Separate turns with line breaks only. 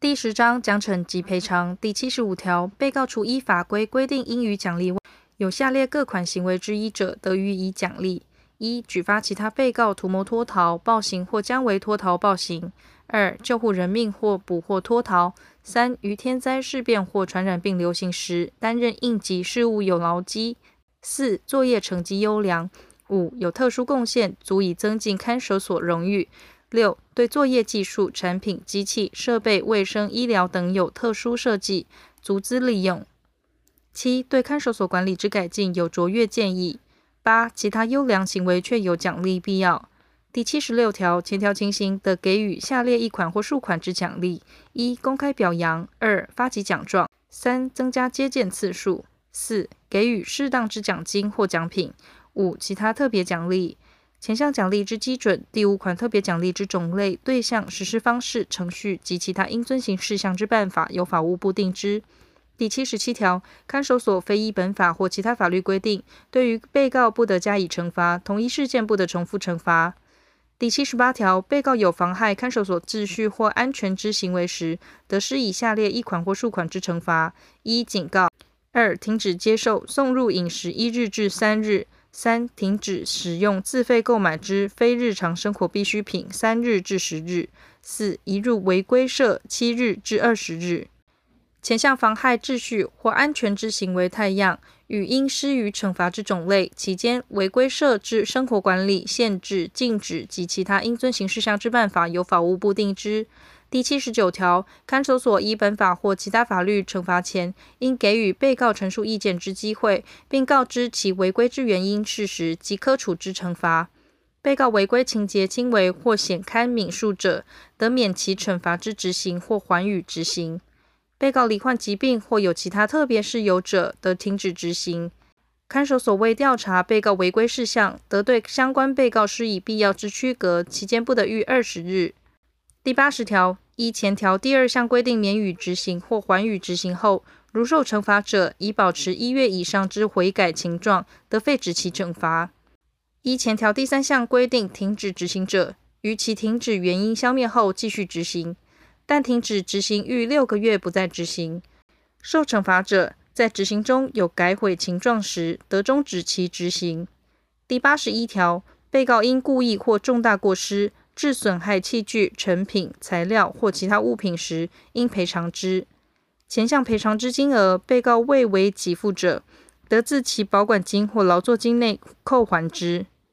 第十章奖惩及赔偿。第七十五条，被告除依法规规定应予奖励外，有下列各款行为之一者，得予以奖励：一、举发其他被告图谋脱逃、暴行或将为脱逃、暴行；二、救护人命或捕获脱逃；三、于天灾事变或传染病流行时，担任应急事务有劳绩；四、作业成绩优良；五、有特殊贡献，足以增进看守所荣誉。六、对作业技术、产品、机器、设备、卫生、医疗等有特殊设计，足资利用。七、对看守所管理之改进有卓越建议。八、其他优良行为确有奖励必要。第七十六条，前条情形得给予下列一款或数款之奖励：一、公开表扬；二、发给奖状；三、增加接见次数；四、给予适当之奖金或奖品；五、其他特别奖励。前项奖励之基准，第五款特别奖励之种类、对象、实施方式、程序及其他应遵行事项之办法，由法务部定之。第七十七条，看守所非依本法或其他法律规定，对于被告不得加以惩罚，同一事件不得重复惩罚。第七十八条，被告有妨害看守所秩序或安全之行为时，得施以下列一款或数款之惩罚：一、警告；二、停止接受送入饮食一日至三日。三、停止使用自费购买之非日常生活必需品三日至十日。四、移入违规社七日至二十日。前项妨害秩序或安全之行为态样，与应施予惩罚之种类、期间、违规设置生活管理、限制、禁止及其他应遵行事项之办法，由法务部定之。第七十九条，看守所依本法或其他法律惩罚前，应给予被告陈述意见之机会，并告知其违规之原因、事实及可处之惩罚。被告违规情节轻微或显堪悯恕者，得免其惩罚之执行或缓予执行。被告罹患疾病或有其他特别事由者，得停止执行。看守所为调查被告违规事项，得对相关被告施以必要之区隔，期间不得逾二十日。第八十条，依前条第二项规定免予执行或缓予执行后，如受惩罚者已保持一月以上之悔改情状，得废止其惩罚。依前条第三项规定停止执行者，于其停止原因消灭后继续执行，但停止执行逾六个月不再执行。受惩罚者在执行中有改悔情状时，得终止其执行。第八十一条，被告因故意或重大过失，致损害器具、成品、材料或其他物品时，应赔偿之。前项赔偿之金额，被告未为给付者，得自其保管金或劳作金内扣还之。